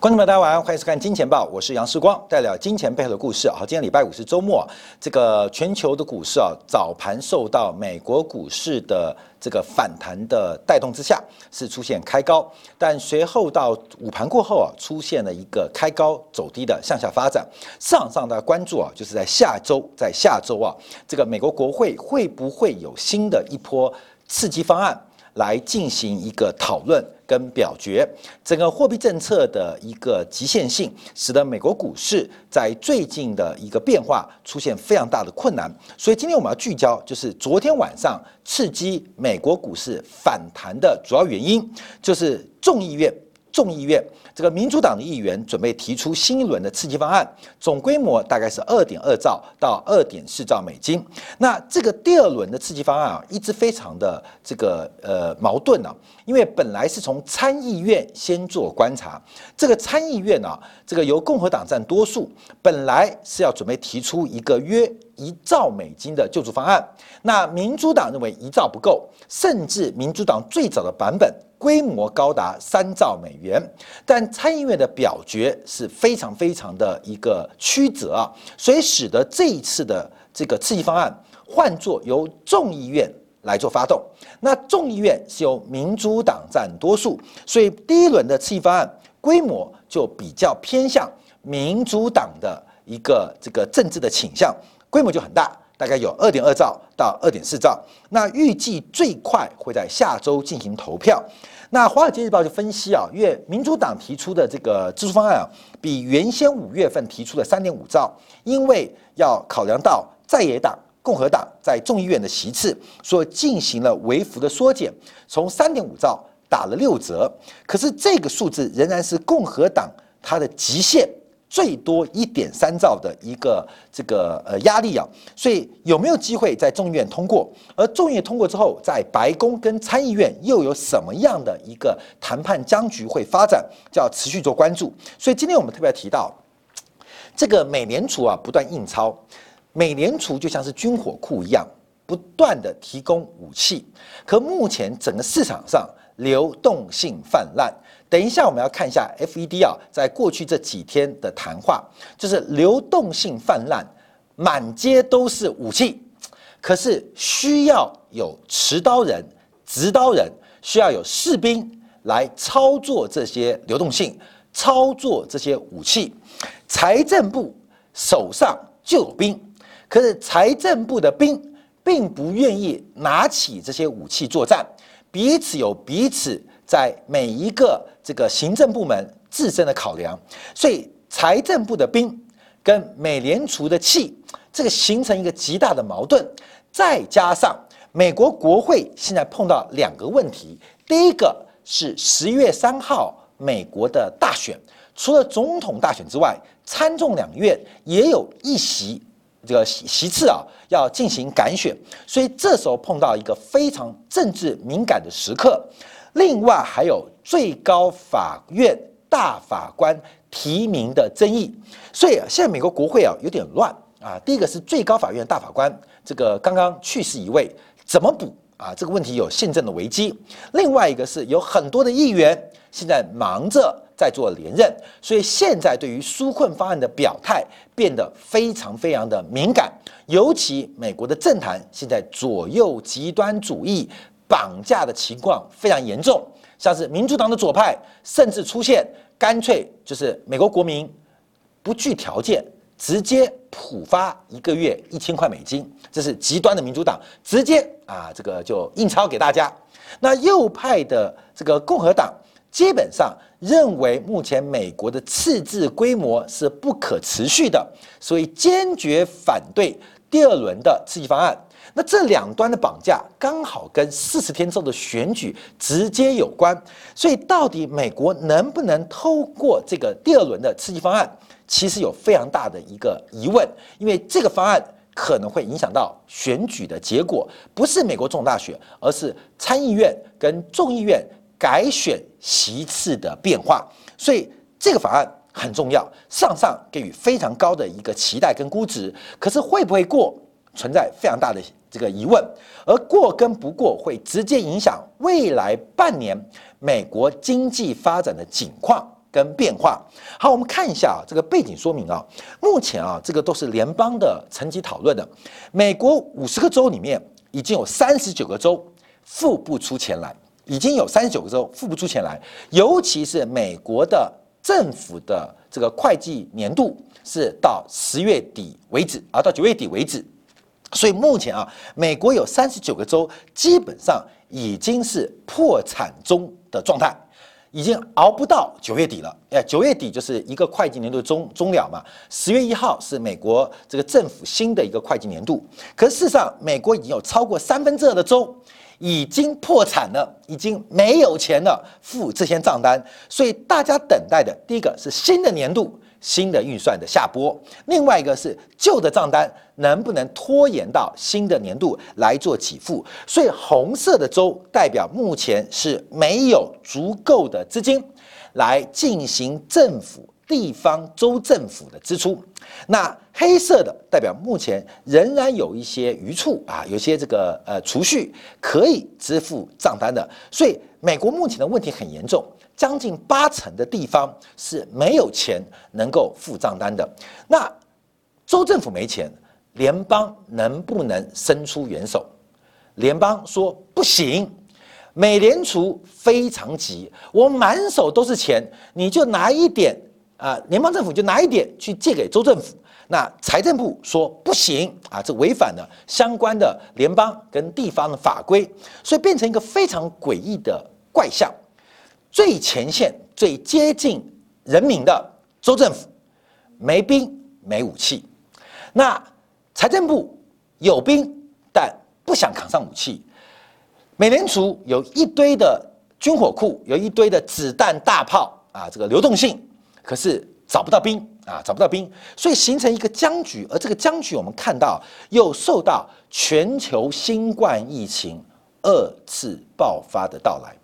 观众朋友，大家晚上欢迎收看《金钱报》，我是杨世光，带来金钱背后的故事。好，今天礼拜五是周末，这个全球的股市啊，早盘受到美国股市的这个反弹的带动之下，是出现开高，但随后到午盘过后啊，出现了一个开高走低的向下发展。市场上的关注啊，就是在下周，在下周啊，这个美国国会会不会有新的一波刺激方案？来进行一个讨论跟表决，整个货币政策的一个极限性，使得美国股市在最近的一个变化出现非常大的困难。所以今天我们要聚焦，就是昨天晚上刺激美国股市反弹的主要原因，就是众议院。众议院这个民主党的议员准备提出新一轮的刺激方案，总规模大概是二点二兆到二点四兆美金。那这个第二轮的刺激方案啊，一直非常的这个呃矛盾呢，因为本来是从参议院先做观察，这个参议院啊，这个由共和党占多数，本来是要准备提出一个约一兆美金的救助方案，那民主党认为一兆不够，甚至民主党最早的版本。规模高达三兆美元，但参议院的表决是非常非常的一个曲折啊，所以使得这一次的这个刺激方案换作由众议院来做发动。那众议院是由民主党占多数，所以第一轮的刺激方案规模就比较偏向民主党的一个这个政治的倾向，规模就很大。大概有二点二兆到二点四兆，那预计最快会在下周进行投票。那《华尔街日报》就分析啊，因为民主党提出的这个支出方案啊，比原先五月份提出的三点五兆，因为要考量到在野党共和党在众议院的席次，所进行了微幅的缩减，从三点五兆打了六折。可是这个数字仍然是共和党它的极限。最多一点三兆的一个这个呃压力啊，所以有没有机会在众议院通过？而众议院通过之后，在白宫跟参议院又有什么样的一个谈判僵局会发展？就要持续做关注。所以今天我们特别提到，这个美联储啊不断印钞，美联储就像是军火库一样，不断的提供武器。可目前整个市场上流动性泛滥。等一下，我们要看一下 FED 啊，在过去这几天的谈话，就是流动性泛滥，满街都是武器，可是需要有持刀人、执刀人，需要有士兵来操作这些流动性，操作这些武器。财政部手上就有兵，可是财政部的兵并不愿意拿起这些武器作战，彼此有彼此。在每一个这个行政部门自身的考量，所以财政部的兵跟美联储的气，这个形成一个极大的矛盾。再加上美国国会现在碰到两个问题，第一个是十一月三号美国的大选，除了总统大选之外，参众两院也有一席这个席席次啊要进行改选，所以这时候碰到一个非常政治敏感的时刻。另外还有最高法院大法官提名的争议，所以现在美国国会啊有点乱啊。第一个是最高法院大法官这个刚刚去世一位，怎么补啊？这个问题有宪政的危机。另外一个是有很多的议员现在忙着在做连任，所以现在对于纾困方案的表态变得非常非常的敏感。尤其美国的政坛现在左右极端主义。绑架的情况非常严重，像是民主党的左派甚至出现干脆就是美国国民不具条件直接普发一个月一千块美金，这是极端的民主党直接啊这个就印钞给大家。那右派的这个共和党基本上认为目前美国的赤字规模是不可持续的，所以坚决反对第二轮的刺激方案。那这两端的绑架刚好跟四十天之后的选举直接有关，所以到底美国能不能透过这个第二轮的刺激方案，其实有非常大的一个疑问，因为这个方案可能会影响到选举的结果，不是美国总统大选，而是参议院跟众议院改选席次的变化，所以这个法案很重要，上上给予非常高的一个期待跟估值，可是会不会过，存在非常大的。这个疑问，而过跟不过会直接影响未来半年美国经济发展的景况跟变化。好，我们看一下啊这个背景说明啊。目前啊，这个都是联邦的层级讨论的。美国五十个州里面，已经有三十九个州付不出钱来，已经有三十九个州付不出钱来。尤其是美国的政府的这个会计年度是到十月底为止，而到九月底为止。所以目前啊，美国有三十九个州基本上已经是破产中的状态。已经熬不到九月底了，哎，九月底就是一个会计年度终终了嘛。十月一号是美国这个政府新的一个会计年度，可事实上，美国已经有超过三分之二的州已经破产了，已经没有钱了付这些账单，所以大家等待的第一个是新的年度。新的预算的下拨，另外一个是旧的账单能不能拖延到新的年度来做给付？所以红色的州代表目前是没有足够的资金来进行政府、地方、州政府的支出。那黑色的代表目前仍然有一些余处啊，有些这个呃储蓄可以支付账单的。所以美国目前的问题很严重。将近八成的地方是没有钱能够付账单的。那州政府没钱，联邦能不能伸出援手？联邦说不行。美联储非常急，我满手都是钱，你就拿一点啊，联邦政府就拿一点去借给州政府。那财政部说不行啊，这违反了相关的联邦跟地方的法规，所以变成一个非常诡异的怪象。最前线、最接近人民的州政府没兵没武器，那财政部有兵但不想扛上武器，美联储有一堆的军火库，有一堆的子弹大炮啊，这个流动性，可是找不到兵啊，找不到兵，所以形成一个僵局，而这个僵局我们看到又受到全球新冠疫情二次爆发的到来。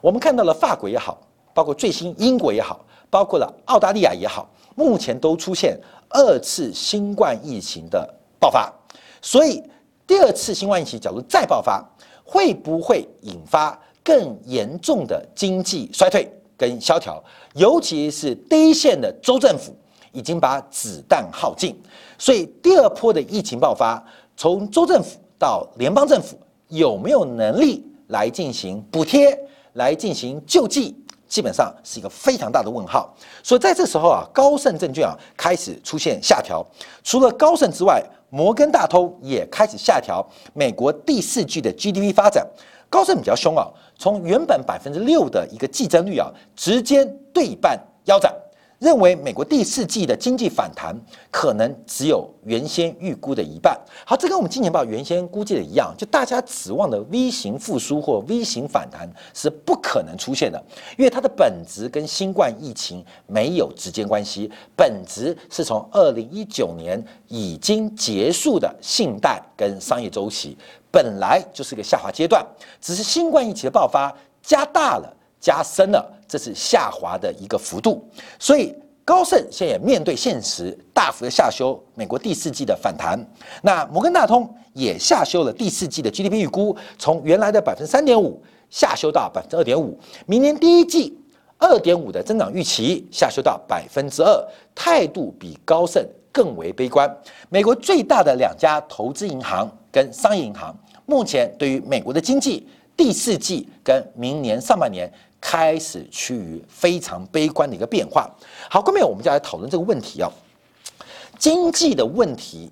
我们看到了法国也好，包括最新英国也好，包括了澳大利亚也好，目前都出现二次新冠疫情的爆发。所以第二次新冠疫情假如再爆发，会不会引发更严重的经济衰退跟萧条？尤其是第一线的州政府已经把子弹耗尽，所以第二波的疫情爆发，从州政府到联邦政府有没有能力来进行补贴？来进行救济，基本上是一个非常大的问号。所以在这时候啊，高盛证券啊开始出现下调。除了高盛之外，摩根大通也开始下调美国第四季的 GDP 发展。高盛比较凶啊，从原本百分之六的一个季增率啊，直接对半腰斩。认为美国第四季的经济反弹可能只有原先预估的一半。好，这跟我们今年报原先估计的一样，就大家指望的 V 型复苏或 V 型反弹是不可能出现的，因为它的本质跟新冠疫情没有直接关系，本质是从二零一九年已经结束的信贷跟商业周期本来就是个下滑阶段，只是新冠疫情的爆发加大了。加深了，这是下滑的一个幅度，所以高盛现在也面对现实，大幅的下修美国第四季的反弹。那摩根大通也下修了第四季的 GDP 预估，从原来的百分之三点五下修到百分之二点五，明年第一季二点五的增长预期下修到百分之二，态度比高盛更为悲观。美国最大的两家投资银行跟商业银行，目前对于美国的经济第四季跟明年上半年。开始趋于非常悲观的一个变化。好，后面我们就来讨论这个问题啊。经济的问题，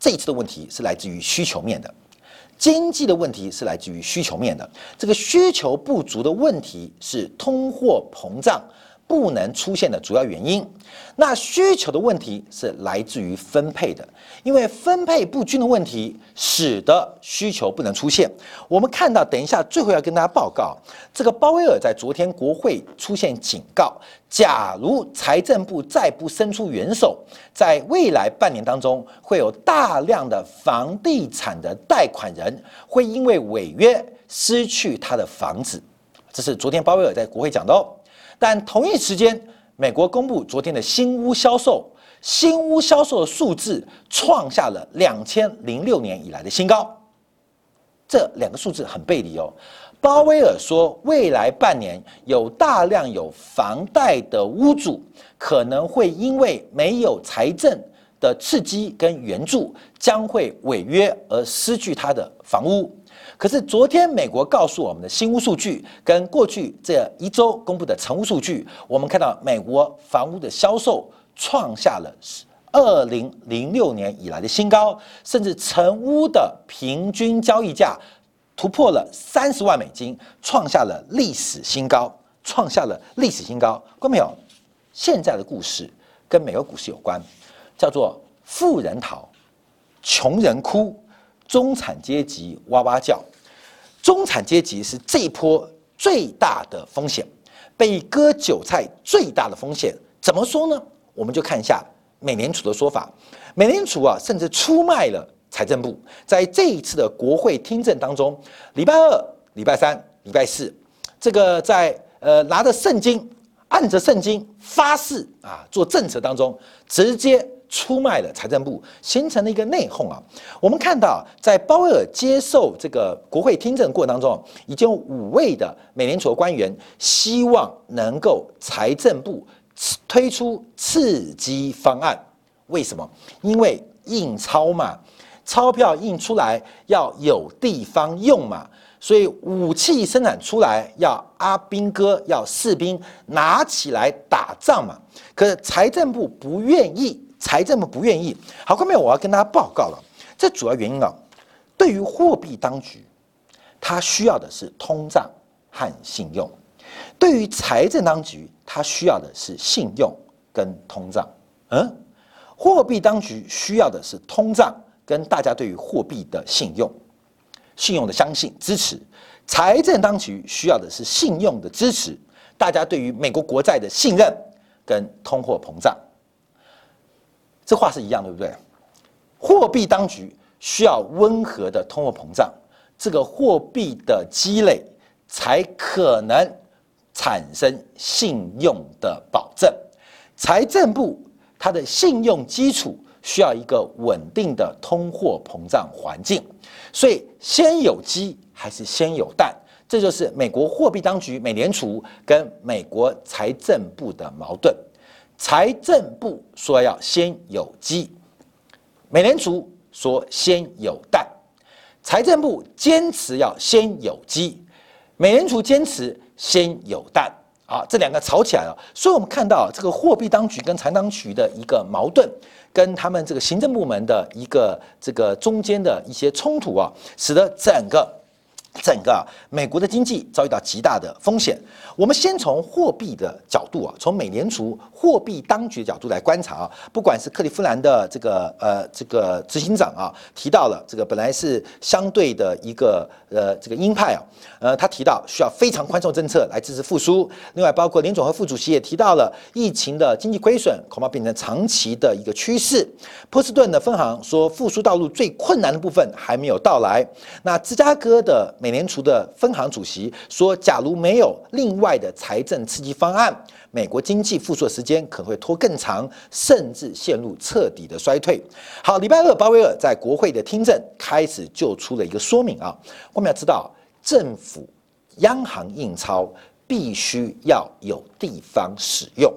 这一次的问题是来自于需求面的。经济的问题是来自于需求面的。这个需求不足的问题是通货膨胀。不能出现的主要原因，那需求的问题是来自于分配的，因为分配不均的问题，使得需求不能出现。我们看到，等一下最后要跟大家报告，这个鲍威尔在昨天国会出现警告，假如财政部再不伸出援手，在未来半年当中，会有大量的房地产的贷款人会因为违约失去他的房子。这是昨天鲍威尔在国会讲的哦。但同一时间，美国公布昨天的新屋销售，新屋销售的数字创下了两千零六年以来的新高。这两个数字很背离哦。鲍威尔说，未来半年有大量有房贷的屋主可能会因为没有财政的刺激跟援助，将会违约而失去他的房屋。可是昨天美国告诉我们的新屋数据，跟过去这一周公布的成屋数据，我们看到美国房屋的销售创下了二零零六年以来的新高，甚至成屋的平均交易价。突破了三十万美金，创下了历史新高，创下了历史新高。看没有？现在的故事跟美国股市有关，叫做富人逃，穷人哭，中产阶级哇哇叫。中产阶级是这一波最大的风险，被割韭菜最大的风险。怎么说呢？我们就看一下美联储的说法。美联储啊，甚至出卖了。财政部在这一次的国会听证当中，礼拜二、礼拜三、礼拜四，这个在呃拿着圣经、按着圣经发誓啊做政策当中，直接出卖了财政部，形成了一个内讧啊。我们看到，在鲍威尔接受这个国会听证过程当中，已经有五位的美联储官员希望能够财政部推出刺激方案。为什么？因为印钞嘛。钞票印出来要有地方用嘛，所以武器生产出来要阿兵哥要士兵拿起来打仗嘛。可是财政部不愿意，财政部不愿意。好，后面我要跟大家报告了，这主要原因啊，对于货币当局，它需要的是通胀和信用；对于财政当局，它需要的是信用跟通胀。嗯，货币当局需要的是通胀。跟大家对于货币的信用、信用的相信支持，财政当局需要的是信用的支持，大家对于美国国债的信任跟通货膨胀，这话是一样，对不对？货币当局需要温和的通货膨胀，这个货币的积累才可能产生信用的保证。财政部它的信用基础。需要一个稳定的通货膨胀环境，所以先有鸡还是先有蛋，这就是美国货币当局美联储跟美国财政部的矛盾。财政部说要先有鸡，美联储说先有蛋，财政部坚持要先有鸡，美联储坚持先有蛋。啊，这两个吵起来了，所以我们看到这个货币当局跟财当局的一个矛盾，跟他们这个行政部门的一个这个中间的一些冲突啊，使得整个。整个美国的经济遭遇到极大的风险。我们先从货币的角度啊，从美联储货币当局的角度来观察啊，不管是克利夫兰的这个呃这个执行长啊，提到了这个本来是相对的一个呃这个鹰派啊，呃他提到需要非常宽松政策来支持复苏。另外，包括联总和副主席也提到了疫情的经济亏损恐怕变成长期的一个趋势。波士顿的分行说，复苏道路最困难的部分还没有到来。那芝加哥的美联储的分行主席说：“假如没有另外的财政刺激方案，美国经济复苏的时间可能会拖更长，甚至陷入彻底的衰退。”好，礼拜二，鲍威尔在国会的听证开始就出了一个说明啊。我们要知道，政府央行印钞必须要有地方使用。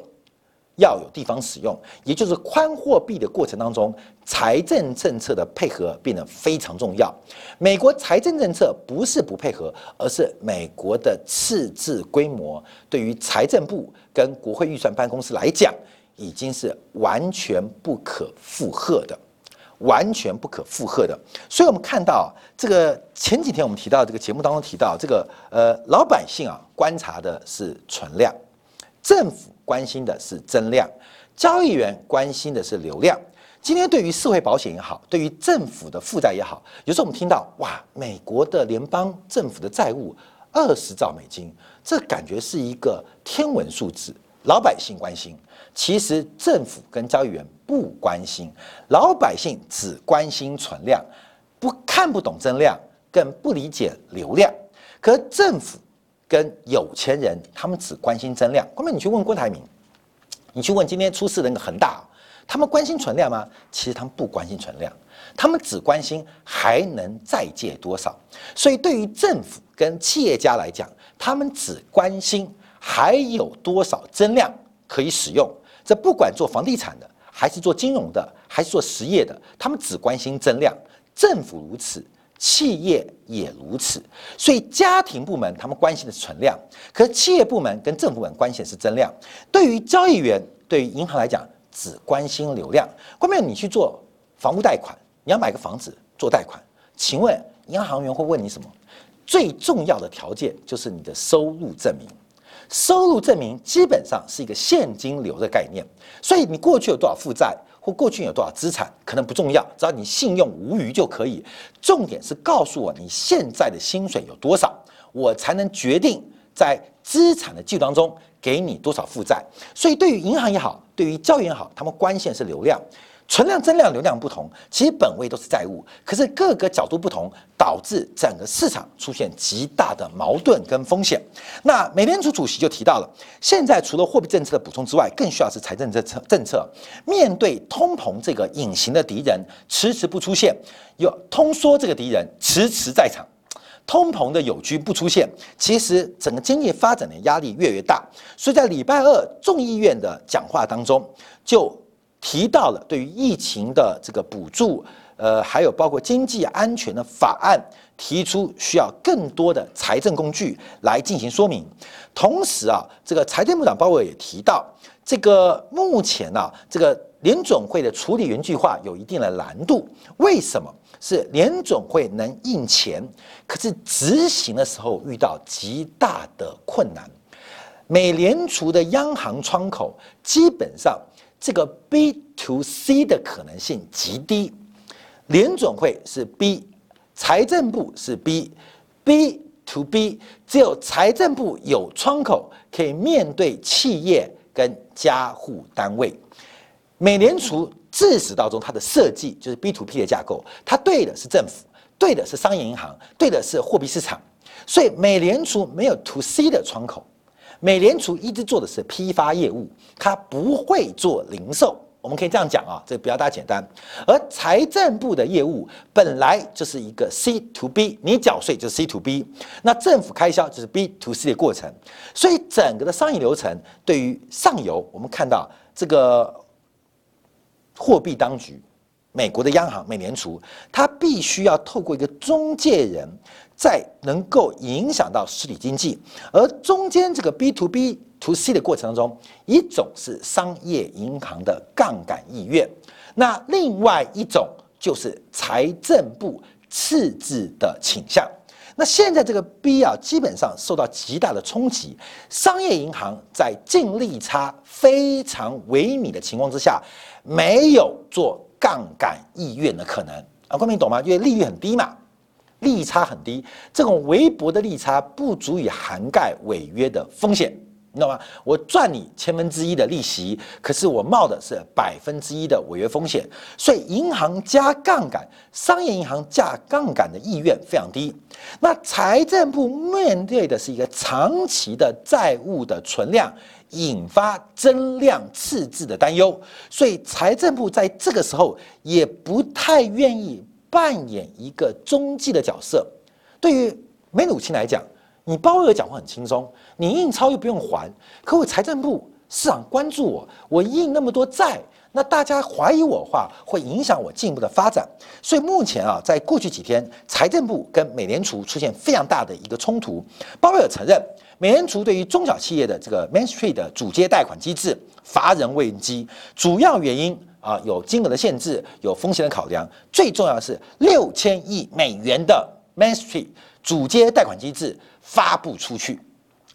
要有地方使用，也就是宽货币的过程当中，财政政策的配合变得非常重要。美国财政政策不是不配合，而是美国的赤字规模对于财政部跟国会预算办公室来讲，已经是完全不可负荷的，完全不可负荷的。所以，我们看到这个前几天我们提到这个节目当中提到这个呃，老百姓啊，观察的是存量，政府。关心的是增量，交易员关心的是流量。今天对于社会保险也好，对于政府的负债也好，有时候我们听到哇，美国的联邦政府的债务二十兆美金，这感觉是一个天文数字。老百姓关心，其实政府跟交易员不关心，老百姓只关心存量，不看不懂增量，更不理解流量。可政府。跟有钱人，他们只关心增量。后面你去问郭台铭，你去问今天出事的那个恒大，他们关心存量吗？其实他们不关心存量，他们只关心还能再借多少。所以对于政府跟企业家来讲，他们只关心还有多少增量可以使用。这不管做房地产的，还是做金融的，还是做实业的，他们只关心增量。政府如此。企业也如此，所以家庭部门他们关心的是存量，可是企业部门跟政府部门关心的是增量。对于交易员，对于银行来讲，只关心流量。后面你去做房屋贷款，你要买个房子做贷款，请问银行员会问你什么？最重要的条件就是你的收入证明。收入证明基本上是一个现金流的概念，所以你过去有多少负债？或过去有多少资产可能不重要，只要你信用无虞就可以。重点是告诉我你现在的薪水有多少，我才能决定在资产的记录当中给你多少负债。所以对于银行也好，对于教育也好，他们关键是流量。存量、增量、流量不同，其实本位都是债务，可是各个角度不同，导致整个市场出现极大的矛盾跟风险。那美联储主席就提到了，现在除了货币政策的补充之外，更需要是财政政策政策。面对通膨这个隐形的敌人迟迟不出现，有通缩这个敌人迟迟在场，通膨的友军不出现，其实整个经济发展的压力越来越大。所以在礼拜二众议院的讲话当中就。提到了对于疫情的这个补助，呃，还有包括经济安全的法案，提出需要更多的财政工具来进行说明。同时啊，这个财政部长鲍威尔也提到，这个目前呢，这个联总会的处理原计划有一定的难度。为什么？是联总会能印钱，可是执行的时候遇到极大的困难。美联储的央行窗口基本上。这个 B to C 的可能性极低，联总会是 B，财政部是 B，B to B 只有财政部有窗口可以面对企业跟家户单位。美联储自始到终它的设计就是 B to P 的架构，它对的是政府，对的是商业银行，对的是货币市场，所以美联储没有 to C 的窗口。美联储一直做的是批发业务，它不会做零售。我们可以这样讲啊，这个比较大简单。而财政部的业务本来就是一个 C to B，你缴税就是 C to B，那政府开销就是 B to C 的过程。所以整个的商业流程对于上游，我们看到这个货币当局，美国的央行美联储，它必须要透过一个中介人。在能够影响到实体经济，而中间这个 B to B to C 的过程当中，一种是商业银行的杠杆意愿，那另外一种就是财政部赤字的倾向。那现在这个 B 啊，基本上受到极大的冲击，商业银行在净利差非常萎靡的情况之下，没有做杠杆意愿的可能啊，光明懂吗？因为利率很低嘛。利差很低，这种微薄的利差不足以涵盖违约的风险，你知道吗？我赚你千分之一的利息，可是我冒的是百分之一的违约风险，所以银行加杠杆，商业银行加杠杆的意愿非常低。那财政部面对的是一个长期的债务的存量，引发增量赤字的担忧，所以财政部在这个时候也不太愿意。扮演一个中继的角色，对于梅努钦来讲，你鲍威尔讲话很轻松，你印钞又不用还，可我财政部市场关注我，我印那么多债，那大家怀疑我的话，会影响我进一步的发展。所以目前啊，在过去几天，财政部跟美联储出现非常大的一个冲突。鲍威尔承认，美联储对于中小企业的这个 Main Street 的主接贷款机制乏人问津，主要原因。啊，有金额的限制，有风险的考量，最重要的是六千亿美元的 Main Street 主接贷款机制发不出去，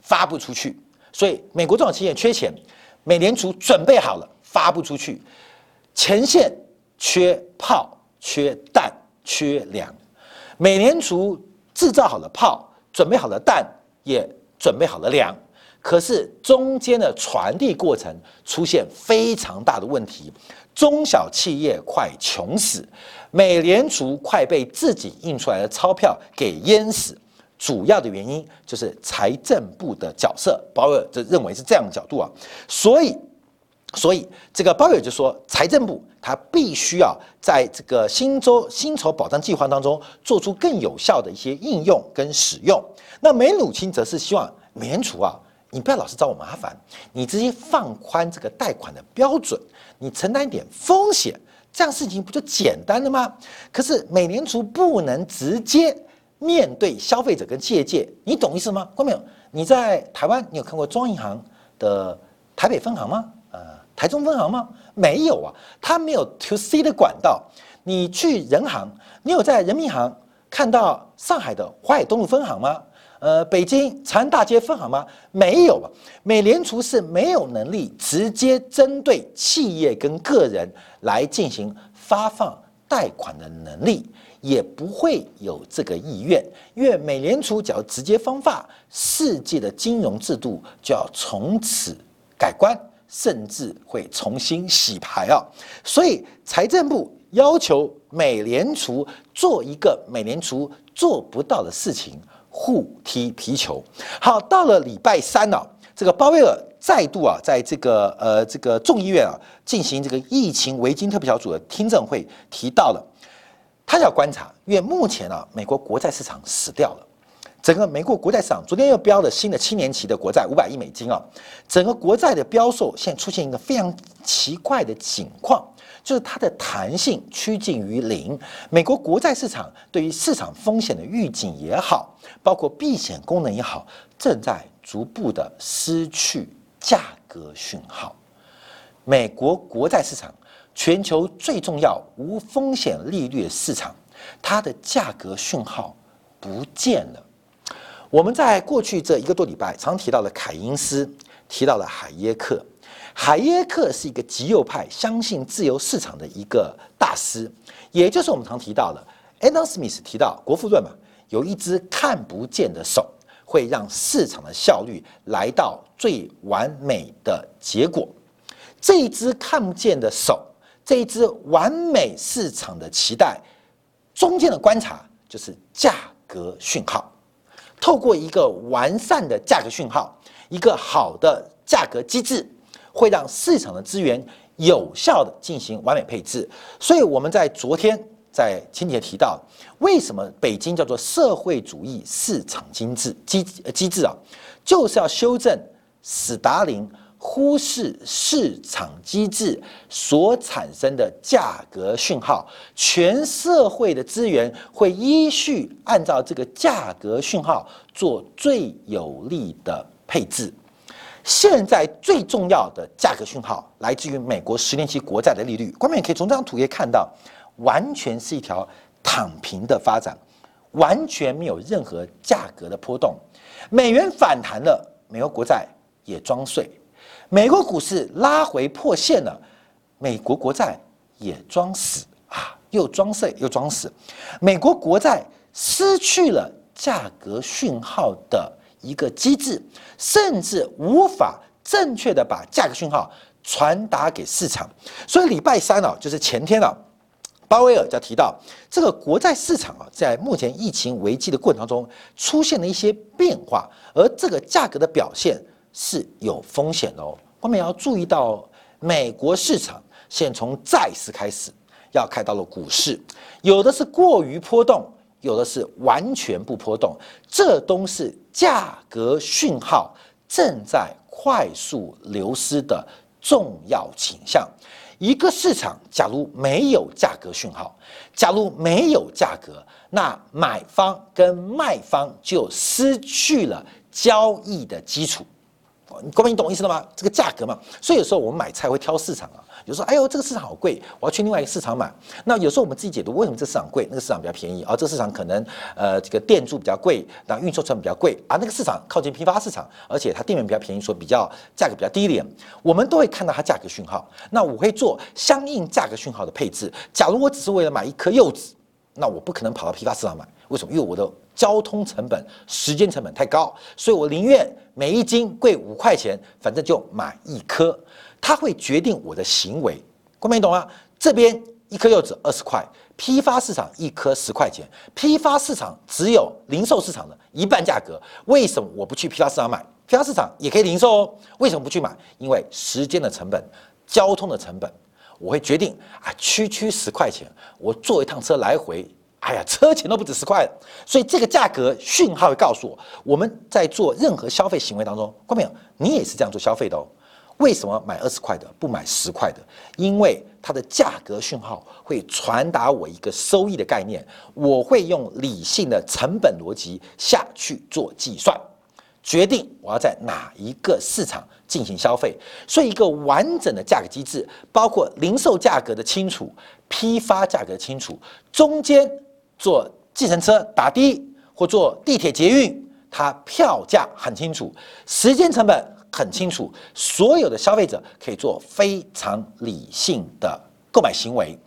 发不出去，所以美国中小企业缺钱，美联储准备好了发不出去，前线缺炮、缺弹、缺粮，美联储制造好了炮，准备好了弹，也准备好了粮。可是中间的传递过程出现非常大的问题，中小企业快穷死，美联储快被自己印出来的钞票给淹死。主要的原因就是财政部的角色，保尔就认为是这样的角度啊。所以所以这个鲍威尔就说，财政部他必须要在这个新州薪酬保障计划当中做出更有效的一些应用跟使用。那梅努钦则是希望美联储啊，你不要老是找我麻烦，你直接放宽这个贷款的标准，你承担一点风险，这样事情不就简单了吗？可是美联储不能直接面对消费者跟企业界，你懂意思吗？关没有？你在台湾，你有看过中央银行的台北分行吗？呃台中分行吗？没有啊，它没有 to C 的管道。你去人行，你有在人民银行看到上海的淮海东路分行吗？呃，北京长安大街分行吗？没有啊。美联储是没有能力直接针对企业跟个人来进行发放贷款的能力，也不会有这个意愿，因为美联储只要直接方发，世界的金融制度就要从此改观。甚至会重新洗牌啊！所以财政部要求美联储做一个美联储做不到的事情，互踢皮球。好，到了礼拜三呢，这个鲍威尔再度啊，在这个呃这个众议院啊进行这个疫情维金特别小组的听证会，提到了他要观察，因为目前啊美国国债市场死掉了。整个美国国债市场昨天又标了新的七年期的国债五百亿美金啊，整个国债的标售现在出现一个非常奇怪的情况，就是它的弹性趋近于零。美国国债市场对于市场风险的预警也好，包括避险功能也好，正在逐步的失去价格讯号。美国国债市场，全球最重要无风险利率市场，它的价格讯号不见了。我们在过去这一个多礼拜常提到了凯因斯，提到了海耶克。海耶克是一个极右派，相信自由市场的一个大师，也就是我们常提到的 Adam Smith 提到国富论嘛，有一只看不见的手，会让市场的效率来到最完美的结果。这一只看不见的手，这一只完美市场的期待，中间的观察就是价格讯号。透过一个完善的价格讯号，一个好的价格机制，会让市场的资源有效的进行完美配置。所以我们在昨天在清洁提到，为什么北京叫做社会主义市场经济机机制啊，就是要修正斯大林。忽视市场机制所产生的价格讯号，全社会的资源会依序按照这个价格讯号做最有利的配置。现在最重要的价格讯号来自于美国十年期国债的利率，观众也可以从这张图可以看到，完全是一条躺平的发展，完全没有任何价格的波动。美元反弹了，美国国债也装睡。美国股市拉回破线了，美国国债也装死啊，又装睡又装死。美国国债失去了价格讯号的一个机制，甚至无法正确的把价格讯号传达给市场。所以礼拜三啊，就是前天啊，鲍威尔就提到这个国债市场啊，在目前疫情危机的过程当中出现了一些变化，而这个价格的表现。是有风险的哦，我们要注意到，美国市场现从债市开始，要开到了股市，有的是过于波动，有的是完全不波动，这都是价格讯号正在快速流失的重要倾向。一个市场假如没有价格讯号，假如没有价格，那买方跟卖方就失去了交易的基础。你各位，你懂我意思了吗？这个价格嘛，所以有时候我们买菜会挑市场啊。有时候，哎呦，这个市场好贵，我要去另外一个市场买。那有时候我们自己解读，为什么这市场贵，那个市场比较便宜？而这个市场可能呃这个店租比较贵，那运输成本比较贵，而那个市场靠近批发市场，而且它店面比较便宜，说比较价格比较低廉。我们都会看到它价格讯号，那我会做相应价格讯号的配置。假如我只是为了买一颗柚子，那我不可能跑到批发市场买。为什么？因为我的交通成本、时间成本太高，所以我宁愿每一斤贵五块钱，反正就买一颗。它会决定我的行为，观众懂吗？这边一颗柚子二十块，批发市场一颗十块钱，批发市场只有零售市场的一半价格。为什么我不去批发市场买？批发市场也可以零售哦，为什么不去买？因为时间的成本交通的成本，我会决定啊，区区十块钱，我坐一趟车来回，哎呀，车钱都不止十块。所以这个价格讯号会告诉我，我们在做任何消费行为当中，观众朋友，你也是这样做消费的哦。为什么买二十块的不买十块的？因为它的价格讯号会传达我一个收益的概念，我会用理性的成本逻辑下去做计算，决定我要在哪一个市场进行消费。所以，一个完整的价格机制，包括零售价格的清楚、批发价格清楚，中间坐计程车打的或坐地铁捷运，它票价很清楚，时间成本。很清楚，所有的消费者可以做非常理性的购买行为，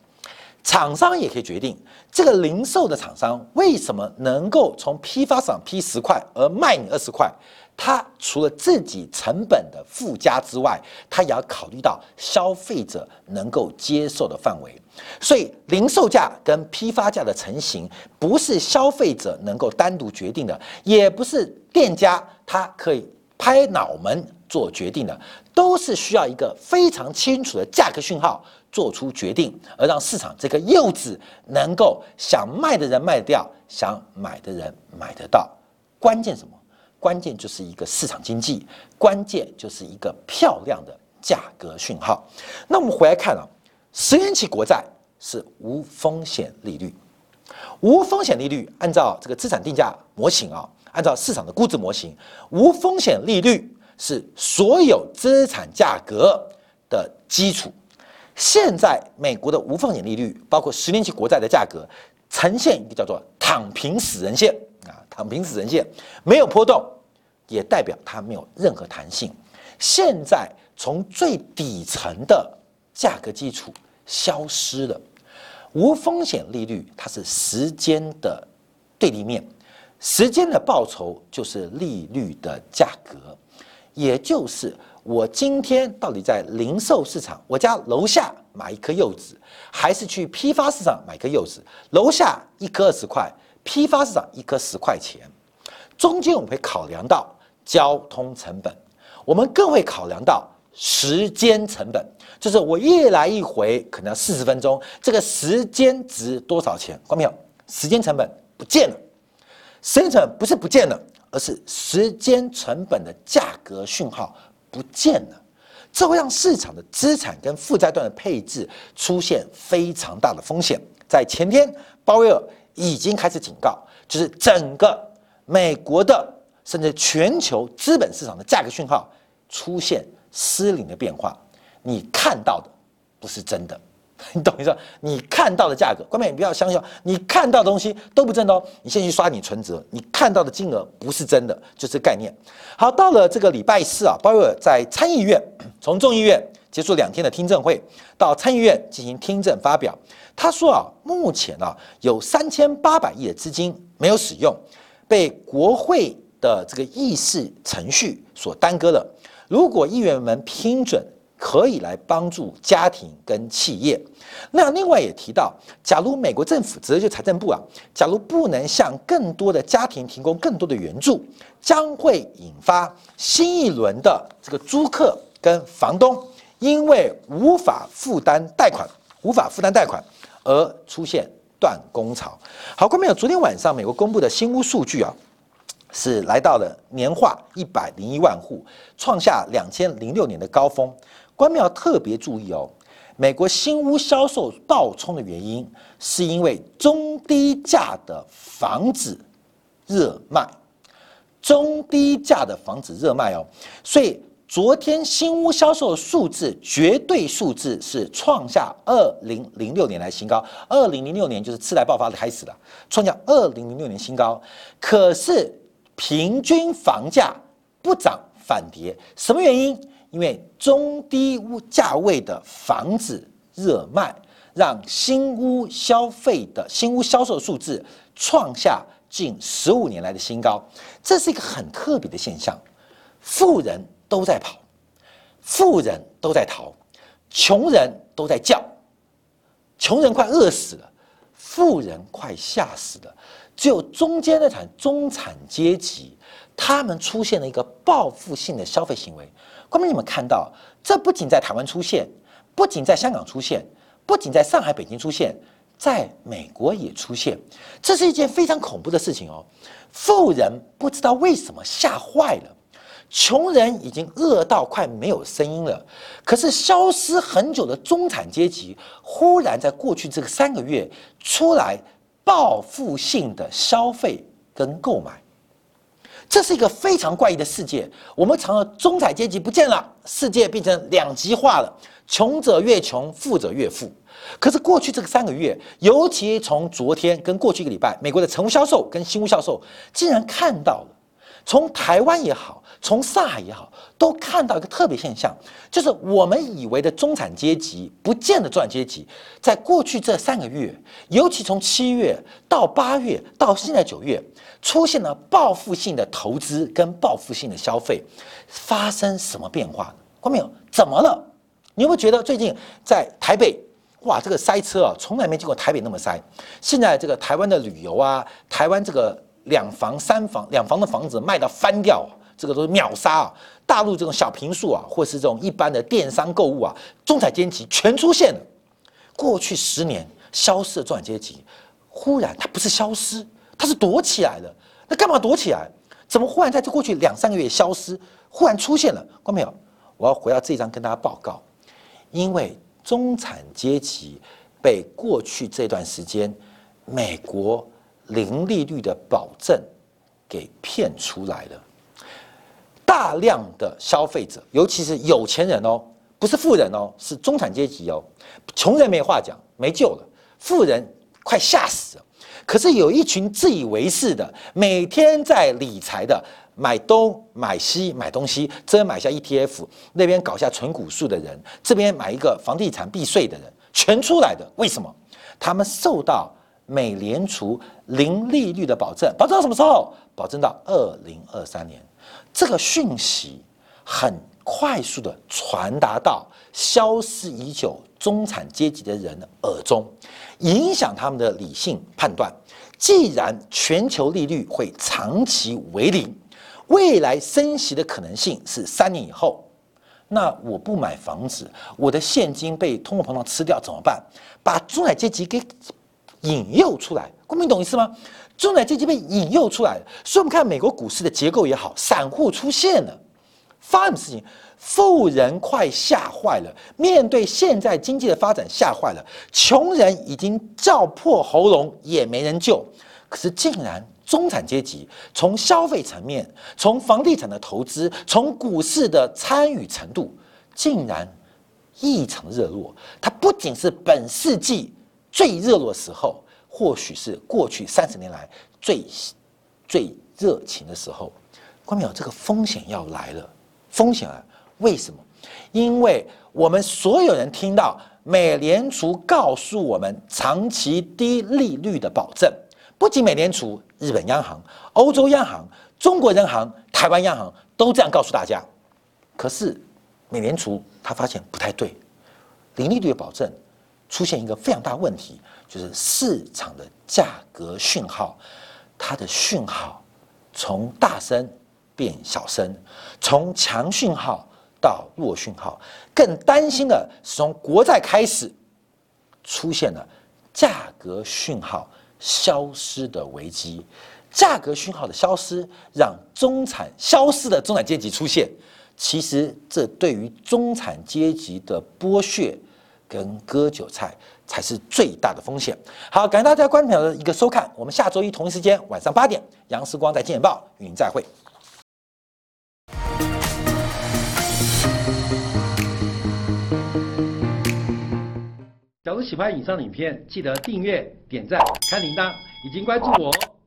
厂商也可以决定这个零售的厂商为什么能够从批发商批十块而卖你二十块，他除了自己成本的附加之外，他也要考虑到消费者能够接受的范围。所以，零售价跟批发价的成型，不是消费者能够单独决定的，也不是店家他可以拍脑门。做决定的都是需要一个非常清楚的价格讯号做出决定，而让市场这个柚子能够想卖的人卖掉，想买的人买得到。关键什么？关键就是一个市场经济，关键就是一个漂亮的价格讯号。那我们回来看啊，十年期国债是无风险利率，无风险利率按照这个资产定价模型啊，按照市场的估值模型，无风险利率。是所有资产价格的基础。现在美国的无风险利率，包括十年期国债的价格，呈现一个叫做“躺平死人线”啊，“躺平死人线”没有波动，也代表它没有任何弹性。现在从最底层的价格基础消失了，无风险利率它是时间的对立面，时间的报酬就是利率的价格。也就是我今天到底在零售市场，我家楼下买一颗柚子，还是去批发市场买一颗柚子？楼下一颗二十块，批发市场一颗十块钱，中间我们会考量到交通成本，我们更会考量到时间成本，就是我一来一回可能要四十分钟，这个时间值多少钱？关没有？时间成本不见了，时间成本不是不见了。而是时间成本的价格讯号不见了，这会让市场的资产跟负债端的配置出现非常大的风险。在前天，鲍威尔已经开始警告，就是整个美国的甚至全球资本市场的价格讯号出现失灵的变化，你看到的不是真的。你懂意思？你看到的价格，关键你不要相信，你看到的东西都不真的哦。你先去刷你存折，你看到的金额不是真的，就是概念。好，到了这个礼拜四啊，鲍威尔在参议院 从众议院结束两天的听证会，到参议院进行听证发表。他说啊，目前啊有三千八百亿的资金没有使用，被国会的这个议事程序所耽搁了。如果议员们批准。可以来帮助家庭跟企业。那另外也提到，假如美国政府，直接就财政部啊，假如不能向更多的家庭提供更多的援助，将会引发新一轮的这个租客跟房东因为无法负担贷款、无法负担贷款而出现断供潮。好，观众朋友，昨天晚上美国公布的新屋数据啊。是来到了年化一百零一万户，创下两千零六年的高峰。官庙特别注意哦，美国新屋销售暴冲的原因，是因为中低价的房子热卖，中低价的房子热卖哦。所以昨天新屋销售数字绝对数字是创下二零零六年来新高，二零零六年就是次贷爆发的开始了，创下二零零六年新高。可是。平均房价不涨反跌，什么原因？因为中低屋价位的房子热卖，让新屋消费的新屋销售数字创下近十五年来的新高。这是一个很特别的现象，富人都在跑，富人都在逃，穷人都在叫，穷人快饿死了，富人快吓死了。只有中间那产中产阶级，他们出现了一个报复性的消费行为。观众你们看到，这不仅在台湾出现，不仅在香港出现，不仅在上海、北京出现，在美国也出现。这是一件非常恐怖的事情哦。富人不知道为什么吓坏了，穷人已经饿到快没有声音了。可是消失很久的中产阶级，忽然在过去这个三个月出来报复性的消费跟购买。这是一个非常怪异的世界。我们常说中产阶级不见了，世界变成两极化了，穷者越穷，富者越富。可是过去这个三个月，尤其从昨天跟过去一个礼拜，美国的成屋销售跟新屋销售竟然看到了，从台湾也好，从上海也好，都看到一个特别现象，就是我们以为的中产阶级不见得中产阶级，在过去这三个月，尤其从七月到八月到现在九月。出现了报复性的投资跟报复性的消费，发生什么变化？看没有？怎么了？你有没有觉得最近在台北，哇，这个塞车啊，从来没见过台北那么塞。现在这个台湾的旅游啊，台湾这个两房、三房、两房的房子卖到翻掉，这个都是秒杀啊。大陆这种小平数啊，或是这种一般的电商购物啊，中产阶级全出现了。过去十年消失的中产阶级，忽然它不是消失。它是躲起来了，那干嘛躲起来？怎么忽然在这过去两三个月消失，忽然出现了？看没有？我要回到这一章跟大家报告，因为中产阶级被过去这段时间美国零利率的保证给骗出来了，大量的消费者，尤其是有钱人哦，不是富人哦，是中产阶级哦，穷人没话讲，没救了，富人快吓死了。可是有一群自以为是的，每天在理财的，买东买西买东西，这边买下 ETF，那边搞下纯股数的人，这边买一个房地产避税的人，全出来的。为什么？他们受到美联储零利率的保证，保证到什么时候？保证到二零二三年。这个讯息很快速的传达到消失已久中产阶级的人耳中。影响他们的理性判断。既然全球利率会长期为零，未来升息的可能性是三年以后，那我不买房子，我的现金被通货膨胀吃掉怎么办？把中产阶级给引诱出来，公民懂意思吗？中产阶级被引诱出来了所以我们看美国股市的结构也好，散户出现了，发生什么事情？富人快吓坏了，面对现在经济的发展吓坏了，穷人已经叫破喉咙也没人救。可是竟然中产阶级从消费层面、从房地产的投资、从股市的参与程度，竟然异常热络。它不仅是本世纪最热络的时候，或许是过去三十年来最最热情的时候。关淼，这个风险要来了，风险啊！为什么？因为我们所有人听到美联储告诉我们长期低利率的保证，不仅美联储、日本央行、欧洲央行、中国人行、台湾央行都这样告诉大家。可是美联储他发现不太对，零利率的保证出现一个非常大问题，就是市场的价格讯号，它的讯号从大声变小声，从强讯号。到弱讯号，更担心的是从国债开始出现了价格讯号消失的危机。价格讯号的消失，让中产消失的中产阶级出现。其实，这对于中产阶级的剥削跟割韭菜才是最大的风险。好，感谢大家观众的一个收看，我们下周一同一时间晚上八点，杨时光在《金钱报》与您再会。假如喜欢以上影片，记得订阅、点赞、开铃铛，已经关注我哦。